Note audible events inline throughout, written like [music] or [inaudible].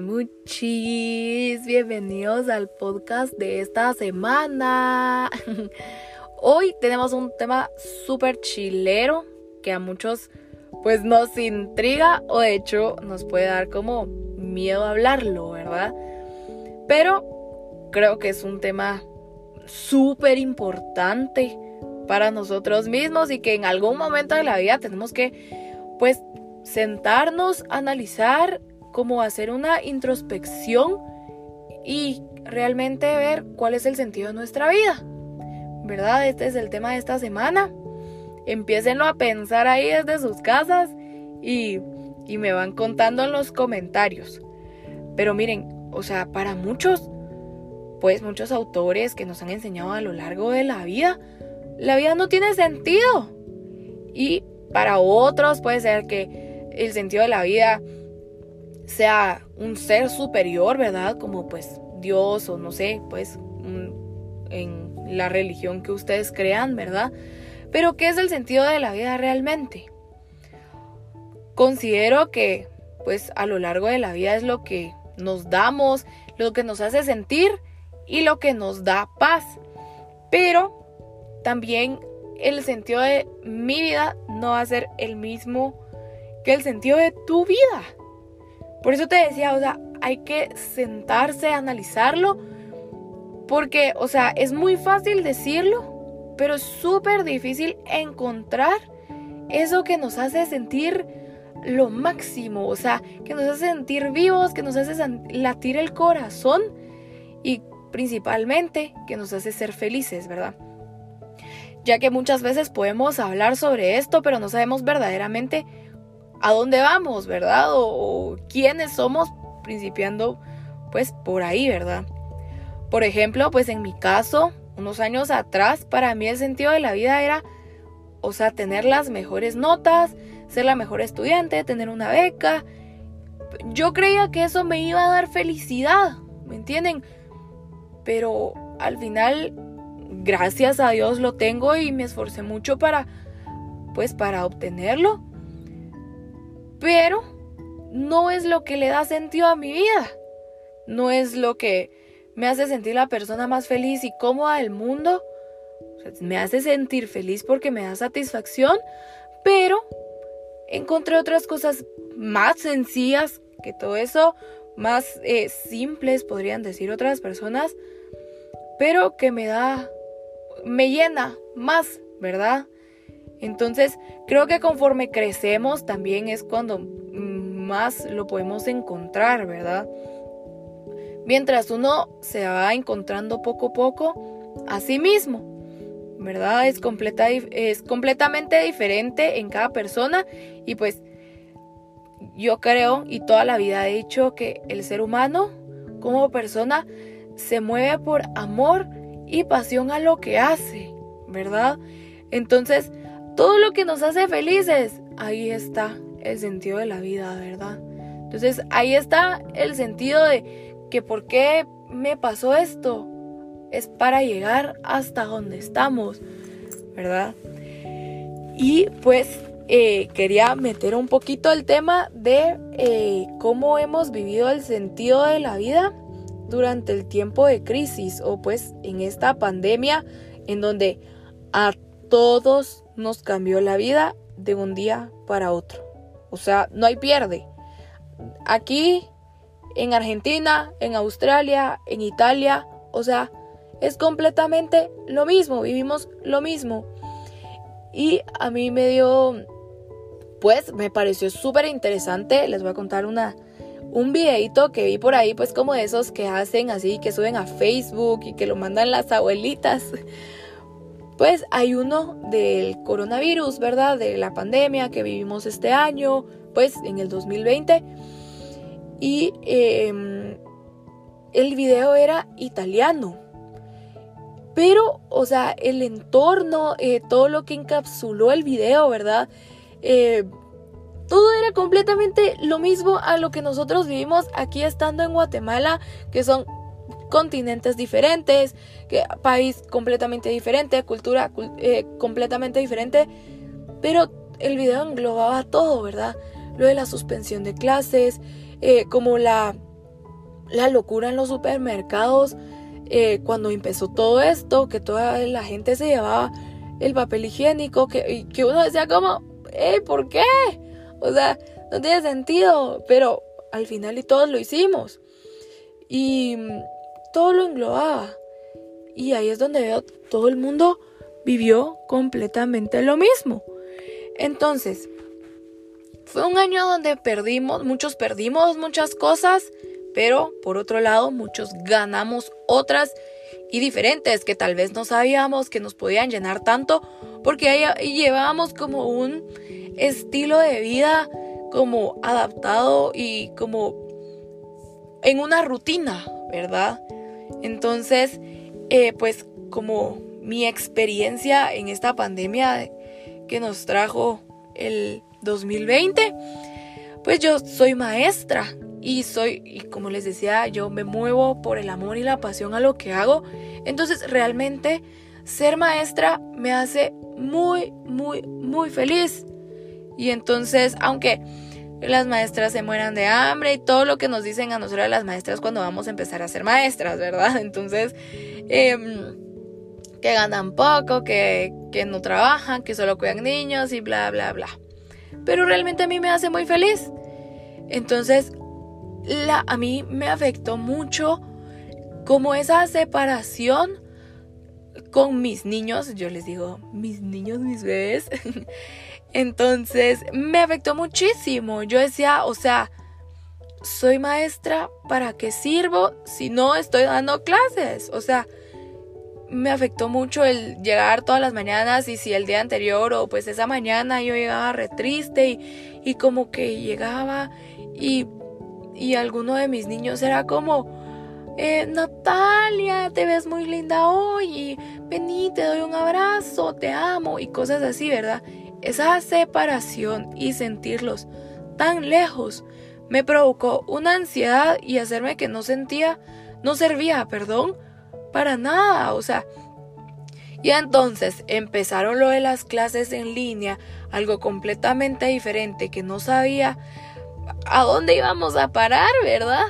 Muchis, bienvenidos al podcast de esta semana. [laughs] Hoy tenemos un tema súper chilero que a muchos pues nos intriga o de hecho nos puede dar como miedo hablarlo, ¿verdad? Pero creo que es un tema súper importante para nosotros mismos y que en algún momento de la vida tenemos que pues sentarnos, analizar como hacer una introspección y realmente ver cuál es el sentido de nuestra vida. ¿Verdad? Este es el tema de esta semana. Empiecenlo a pensar ahí desde sus casas y, y me van contando en los comentarios. Pero miren, o sea, para muchos, pues muchos autores que nos han enseñado a lo largo de la vida, la vida no tiene sentido. Y para otros puede ser que el sentido de la vida sea un ser superior, ¿verdad? Como pues Dios o no sé, pues en la religión que ustedes crean, ¿verdad? Pero ¿qué es el sentido de la vida realmente? Considero que pues a lo largo de la vida es lo que nos damos, lo que nos hace sentir y lo que nos da paz. Pero también el sentido de mi vida no va a ser el mismo que el sentido de tu vida. Por eso te decía, o sea, hay que sentarse, analizarlo, porque, o sea, es muy fácil decirlo, pero es súper difícil encontrar eso que nos hace sentir lo máximo, o sea, que nos hace sentir vivos, que nos hace latir el corazón y principalmente que nos hace ser felices, ¿verdad? Ya que muchas veces podemos hablar sobre esto, pero no sabemos verdaderamente a dónde vamos, ¿verdad? O, quiénes somos principiando pues por ahí, ¿verdad? Por ejemplo, pues en mi caso, unos años atrás, para mí el sentido de la vida era, o sea, tener las mejores notas, ser la mejor estudiante, tener una beca. Yo creía que eso me iba a dar felicidad, ¿me entienden? Pero al final, gracias a Dios lo tengo y me esforcé mucho para, pues, para obtenerlo pero no es lo que le da sentido a mi vida. No es lo que me hace sentir la persona más feliz y cómoda del mundo. me hace sentir feliz porque me da satisfacción, pero encontré otras cosas más sencillas que todo eso, más eh, simples, podrían decir otras personas, pero que me da, me llena más, ¿verdad? Entonces, creo que conforme crecemos también es cuando más lo podemos encontrar, ¿verdad? Mientras uno se va encontrando poco a poco a sí mismo, ¿verdad? Es, completa, es completamente diferente en cada persona y pues yo creo y toda la vida he dicho que el ser humano como persona se mueve por amor y pasión a lo que hace, ¿verdad? Entonces, todo lo que nos hace felices, ahí está el sentido de la vida, ¿verdad? Entonces ahí está el sentido de que por qué me pasó esto. Es para llegar hasta donde estamos, ¿verdad? Y pues eh, quería meter un poquito el tema de eh, cómo hemos vivido el sentido de la vida durante el tiempo de crisis o pues en esta pandemia en donde a todos nos cambió la vida de un día para otro. O sea, no hay pierde. Aquí, en Argentina, en Australia, en Italia, o sea, es completamente lo mismo, vivimos lo mismo. Y a mí me dio, pues me pareció súper interesante, les voy a contar una, un videito que vi por ahí, pues como esos que hacen así, que suben a Facebook y que lo mandan las abuelitas pues hay uno del coronavirus, ¿verdad? De la pandemia que vivimos este año, pues en el 2020. Y em, el video era italiano. Pero, o sea, el entorno, eh, todo lo que encapsuló el video, ¿verdad? Eh, todo era completamente lo mismo a lo que nosotros vivimos aquí estando en Guatemala, que son continentes diferentes, que, país completamente diferente, cultura eh, completamente diferente, pero el video englobaba todo, ¿verdad? Lo de la suspensión de clases, eh, como la la locura en los supermercados eh, cuando empezó todo esto, que toda la gente se llevaba el papel higiénico, que, que uno decía como, eh, ¿por qué? O sea, no tiene sentido, pero al final y todos lo hicimos. Y todo lo englobaba. Y ahí es donde veo todo el mundo vivió completamente lo mismo. Entonces, fue un año donde perdimos, muchos perdimos muchas cosas, pero por otro lado muchos ganamos otras y diferentes que tal vez no sabíamos que nos podían llenar tanto porque ahí llevábamos como un estilo de vida como adaptado y como en una rutina, ¿verdad? Entonces, eh, pues como mi experiencia en esta pandemia que nos trajo el 2020, pues yo soy maestra y soy, y como les decía, yo me muevo por el amor y la pasión a lo que hago. Entonces realmente ser maestra me hace muy, muy, muy feliz. Y entonces, aunque las maestras se mueran de hambre y todo lo que nos dicen a nosotras las maestras cuando vamos a empezar a ser maestras, ¿verdad? [laughs] Entonces, em, que ganan poco, que, que no trabajan, que solo cuidan niños y bla, bla, bla. Pero realmente a mí me hace muy feliz. Entonces, a mí me afectó mucho como esa separación con mis niños, yo les digo, mis niños, mis bebés. [laughs] Entonces, me afectó muchísimo. Yo decía, o sea, soy maestra, ¿para qué sirvo si no estoy dando clases? O sea, me afectó mucho el llegar todas las mañanas y si el día anterior o pues esa mañana yo llegaba re triste y, y como que llegaba y y alguno de mis niños era como, eh, Natalia, te ves muy linda hoy, vení, te doy un abrazo, te amo y cosas así, ¿verdad? Esa separación y sentirlos tan lejos me provocó una ansiedad y hacerme que no sentía, no servía, perdón, para nada, o sea, y entonces empezaron lo de las clases en línea, algo completamente diferente que no sabía a dónde íbamos a parar, ¿verdad?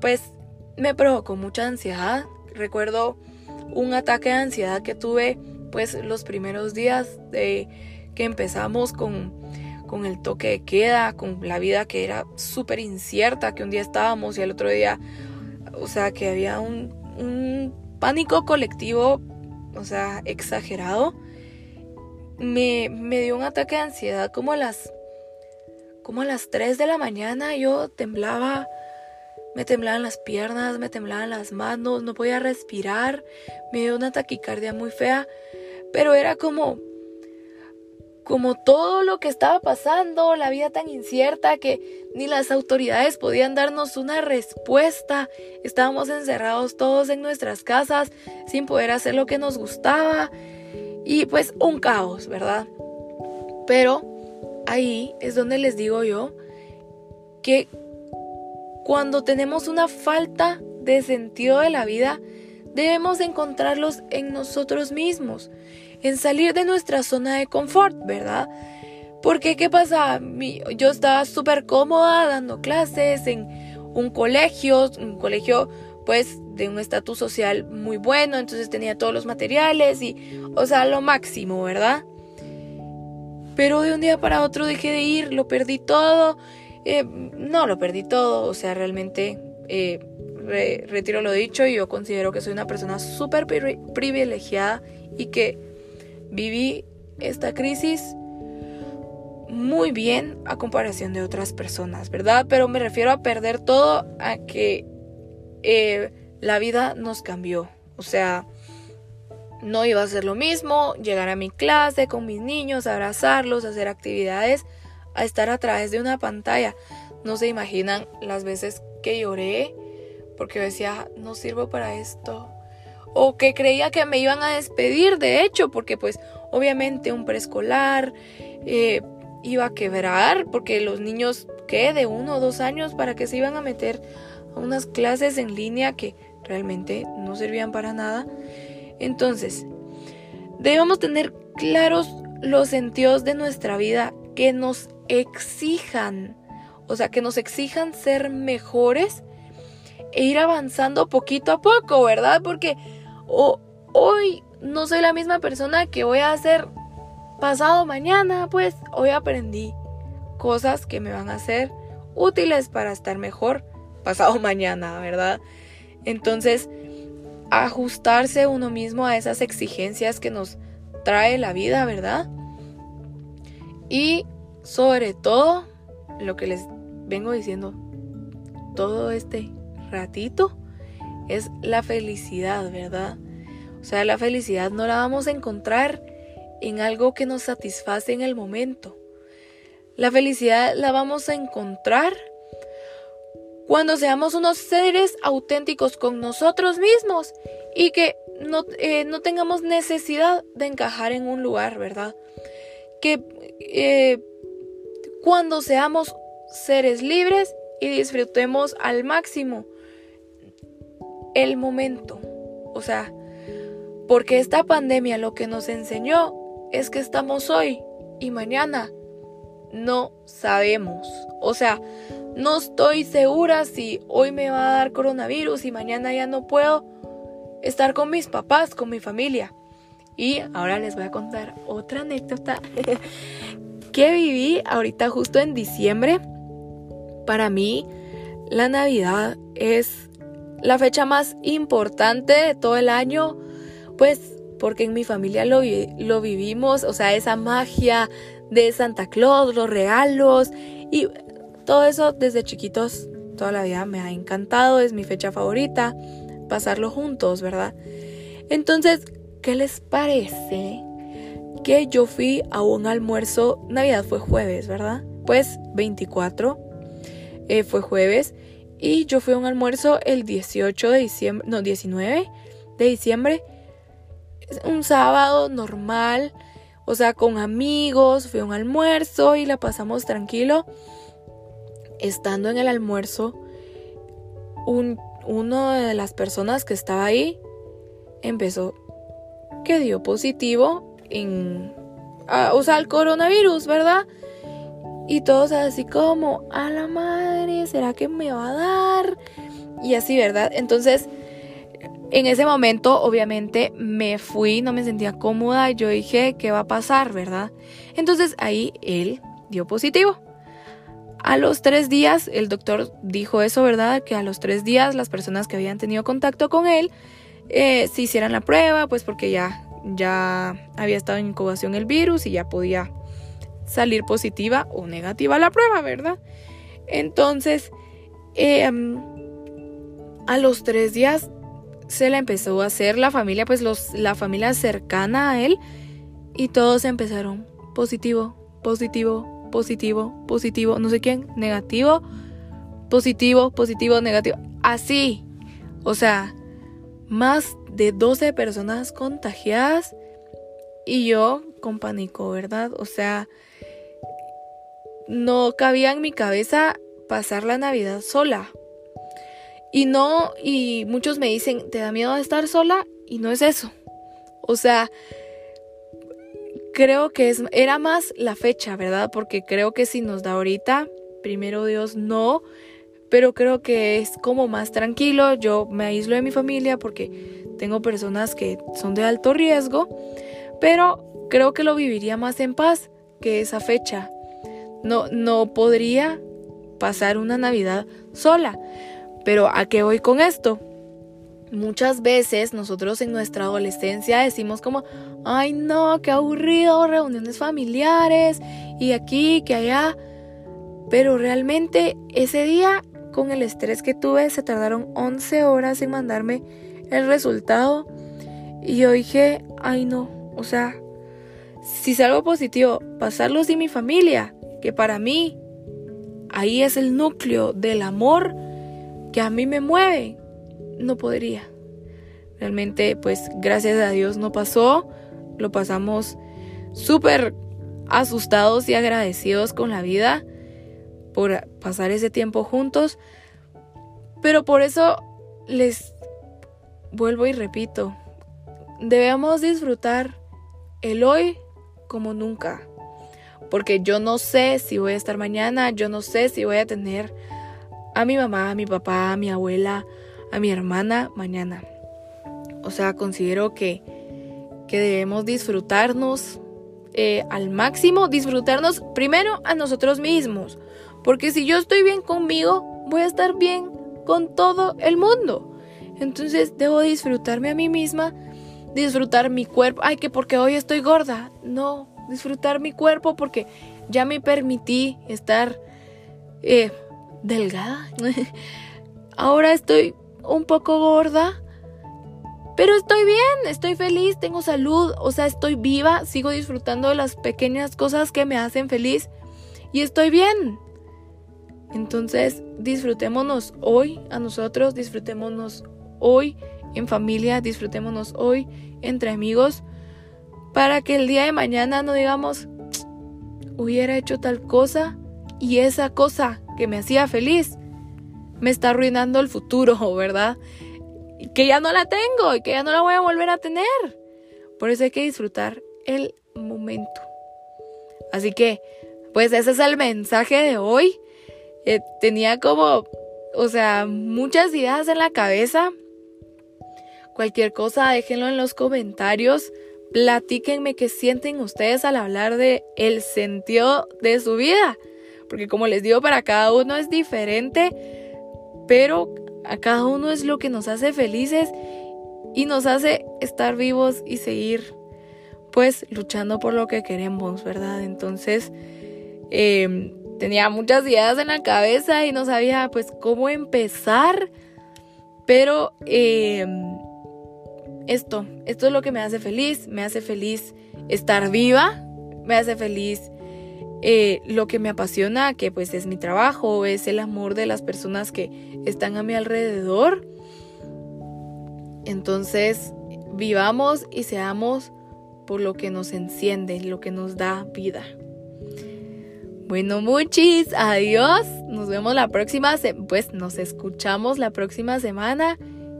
Pues me provocó mucha ansiedad. Recuerdo un ataque de ansiedad que tuve pues los primeros días de que empezamos con, con el toque de queda, con la vida que era súper incierta, que un día estábamos y el otro día, o sea, que había un, un pánico colectivo, o sea, exagerado. Me, me dio un ataque de ansiedad como a las como a las 3 de la mañana yo temblaba, me temblaban las piernas, me temblaban las manos, no podía respirar, me dio una taquicardia muy fea, pero era como como todo lo que estaba pasando, la vida tan incierta que ni las autoridades podían darnos una respuesta. Estábamos encerrados todos en nuestras casas sin poder hacer lo que nos gustaba y pues un caos, ¿verdad? Pero ahí es donde les digo yo que cuando tenemos una falta de sentido de la vida, debemos encontrarlos en nosotros mismos, en salir de nuestra zona de confort, ¿verdad? Porque, ¿qué pasa? yo estaba súper cómoda dando clases en un colegio, un colegio pues de un estatus social muy bueno, entonces tenía todos los materiales y, o sea, lo máximo, ¿verdad? Pero de un día para otro dejé de ir, lo perdí todo. Eh, no, lo perdí todo, o sea, realmente eh, retiro lo dicho y yo considero que soy una persona súper privilegiada y que viví esta crisis muy bien a comparación de otras personas, ¿verdad? Pero me refiero a perder todo a que eh, la vida nos cambió. O sea, no iba a ser lo mismo llegar a mi clase con mis niños, abrazarlos, hacer actividades, a estar a través de una pantalla. No se imaginan las veces que lloré porque decía, no sirvo para esto. O que creía que me iban a despedir, de hecho, porque pues obviamente un preescolar eh, iba a quebrar, porque los niños, ¿qué? De uno o dos años, para que se iban a meter a unas clases en línea que realmente no servían para nada. Entonces, debemos tener claros los sentidos de nuestra vida que nos exijan, o sea, que nos exijan ser mejores e ir avanzando poquito a poco, ¿verdad? Porque hoy no soy la misma persona que voy a hacer pasado mañana, pues hoy aprendí cosas que me van a ser útiles para estar mejor pasado [laughs] mañana, ¿verdad? Entonces, ajustarse uno mismo a esas exigencias que nos trae la vida, ¿verdad? Y sobre todo, lo que les vengo diciendo todo este ratito es la felicidad, ¿verdad? O sea, la felicidad no la vamos a encontrar en algo que nos satisface en el momento. La felicidad la vamos a encontrar cuando seamos unos seres auténticos con nosotros mismos y que no, eh, no tengamos necesidad de encajar en un lugar, ¿verdad? Que eh, cuando seamos seres libres y disfrutemos al máximo el momento. O sea, porque esta pandemia lo que nos enseñó es que estamos hoy y mañana no sabemos. O sea, no estoy segura si hoy me va a dar coronavirus y mañana ya no puedo estar con mis papás, con mi familia. Y ahora les voy a contar otra anécdota [laughs] que viví ahorita justo en diciembre. Para mí, la Navidad es la fecha más importante de todo el año, pues porque en mi familia lo, vivimos, o sea, esa magia de Santa Claus, los regalos y todo eso desde chiquitos, toda la vida me ha encantado, es mi fecha favorita, pasarlo juntos, ¿verdad? Entonces, ¿qué les parece que yo fui a un almuerzo, Navidad fue jueves, ¿verdad? Pues 24 eh, fue jueves y yo fui a un almuerzo el 18 de diciembre, no, 19 de diciembre, un sábado normal, o sea, con amigos, fui a un almuerzo y la pasamos tranquilo. Estando en el almuerzo, un, una de las personas que estaba ahí empezó que dio positivo en, o sea, el coronavirus, ¿verdad? Y todos así como, a la madre, ¿será que me va a dar? Y así, ¿verdad? Entonces, en ese momento, obviamente, me fui, no me sentía cómoda, yo dije, ¿qué va a pasar, verdad? Entonces ahí él dio positivo. A los tres días, el doctor dijo eso, ¿verdad? Que a los tres días las personas que habían tenido contacto con él eh, se hicieran la prueba, pues porque ya, ya había estado en incubación el virus y ya podía salir positiva o negativa la prueba, ¿verdad? Entonces, em, a los tres días se la empezó a hacer la familia, pues los, la familia cercana a él, y todos empezaron positivo, positivo, positivo, positivo, no sé quién, negativo, positivo, positivo, negativo, así. O sea, más de 12 personas contagiadas y yo con pánico, ¿verdad? O sea, no cabía en mi cabeza pasar la Navidad sola. Y no, y muchos me dicen, ¿te da miedo de estar sola? Y no es eso. O sea, creo que es, era más la fecha, ¿verdad? Porque creo que si nos da ahorita, primero Dios no, pero creo que es como más tranquilo. Yo me aíslo de mi familia porque tengo personas que son de alto riesgo, pero creo que lo viviría más en paz que esa fecha. No, no podría pasar una Navidad sola. Pero ¿a qué voy con esto? Muchas veces nosotros en nuestra adolescencia decimos como, ay no, qué aburrido, reuniones familiares y aquí, que allá. Pero realmente ese día, con el estrés que tuve, se tardaron 11 horas en mandarme el resultado. Y yo dije, ay no, o sea, si salgo positivo, pasarlo sin mi familia, que para mí ahí es el núcleo del amor que a mí me mueve, no podría. Realmente, pues gracias a Dios no pasó, lo pasamos súper asustados y agradecidos con la vida por pasar ese tiempo juntos. Pero por eso les vuelvo y repito, debemos disfrutar el hoy como nunca. Porque yo no sé si voy a estar mañana, yo no sé si voy a tener a mi mamá, a mi papá, a mi abuela, a mi hermana mañana. O sea, considero que, que debemos disfrutarnos eh, al máximo, disfrutarnos primero a nosotros mismos. Porque si yo estoy bien conmigo, voy a estar bien con todo el mundo. Entonces debo disfrutarme a mí misma, disfrutar mi cuerpo. Ay, que porque hoy estoy gorda. No, disfrutar mi cuerpo porque ya me permití estar eh, delgada. [laughs] Ahora estoy un poco gorda, pero estoy bien, estoy feliz, tengo salud, o sea, estoy viva, sigo disfrutando de las pequeñas cosas que me hacen feliz y estoy bien. Entonces, disfrutémonos hoy a nosotros, disfrutémonos hoy en familia, disfrutémonos hoy entre amigos, para que el día de mañana no digamos, hubiera hecho tal cosa y esa cosa que me hacía feliz me está arruinando el futuro, [laughs] ¿verdad? Que ya no la tengo y que ya no la voy a volver a tener. Por eso hay que disfrutar el momento. Así que, pues ese es el mensaje de hoy. Eh, tenía como, o sea, muchas ideas en la cabeza. Cualquier cosa, déjenlo en los comentarios. Platíquenme qué sienten ustedes al hablar de el sentido de su vida. Porque como les digo, para cada uno es diferente, pero a cada uno es lo que nos hace felices y nos hace estar vivos y seguir pues luchando por lo que queremos, ¿verdad? Entonces, em, tenía muchas ideas en la cabeza y no sabía pues cómo empezar, pero em, esto, esto es lo que me hace feliz, me hace feliz estar viva, me hace feliz eh, lo que me apasiona, que pues es mi trabajo, es el amor de las personas que están a mi alrededor. Entonces, vivamos y seamos por lo que nos enciende, lo que nos da vida. Bueno, muchis, adiós. Nos vemos la próxima, pues nos escuchamos la próxima semana.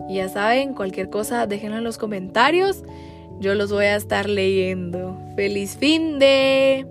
Y ya saben, cualquier cosa déjenlo en los comentarios. Yo los voy a estar leyendo. Feliz fin de...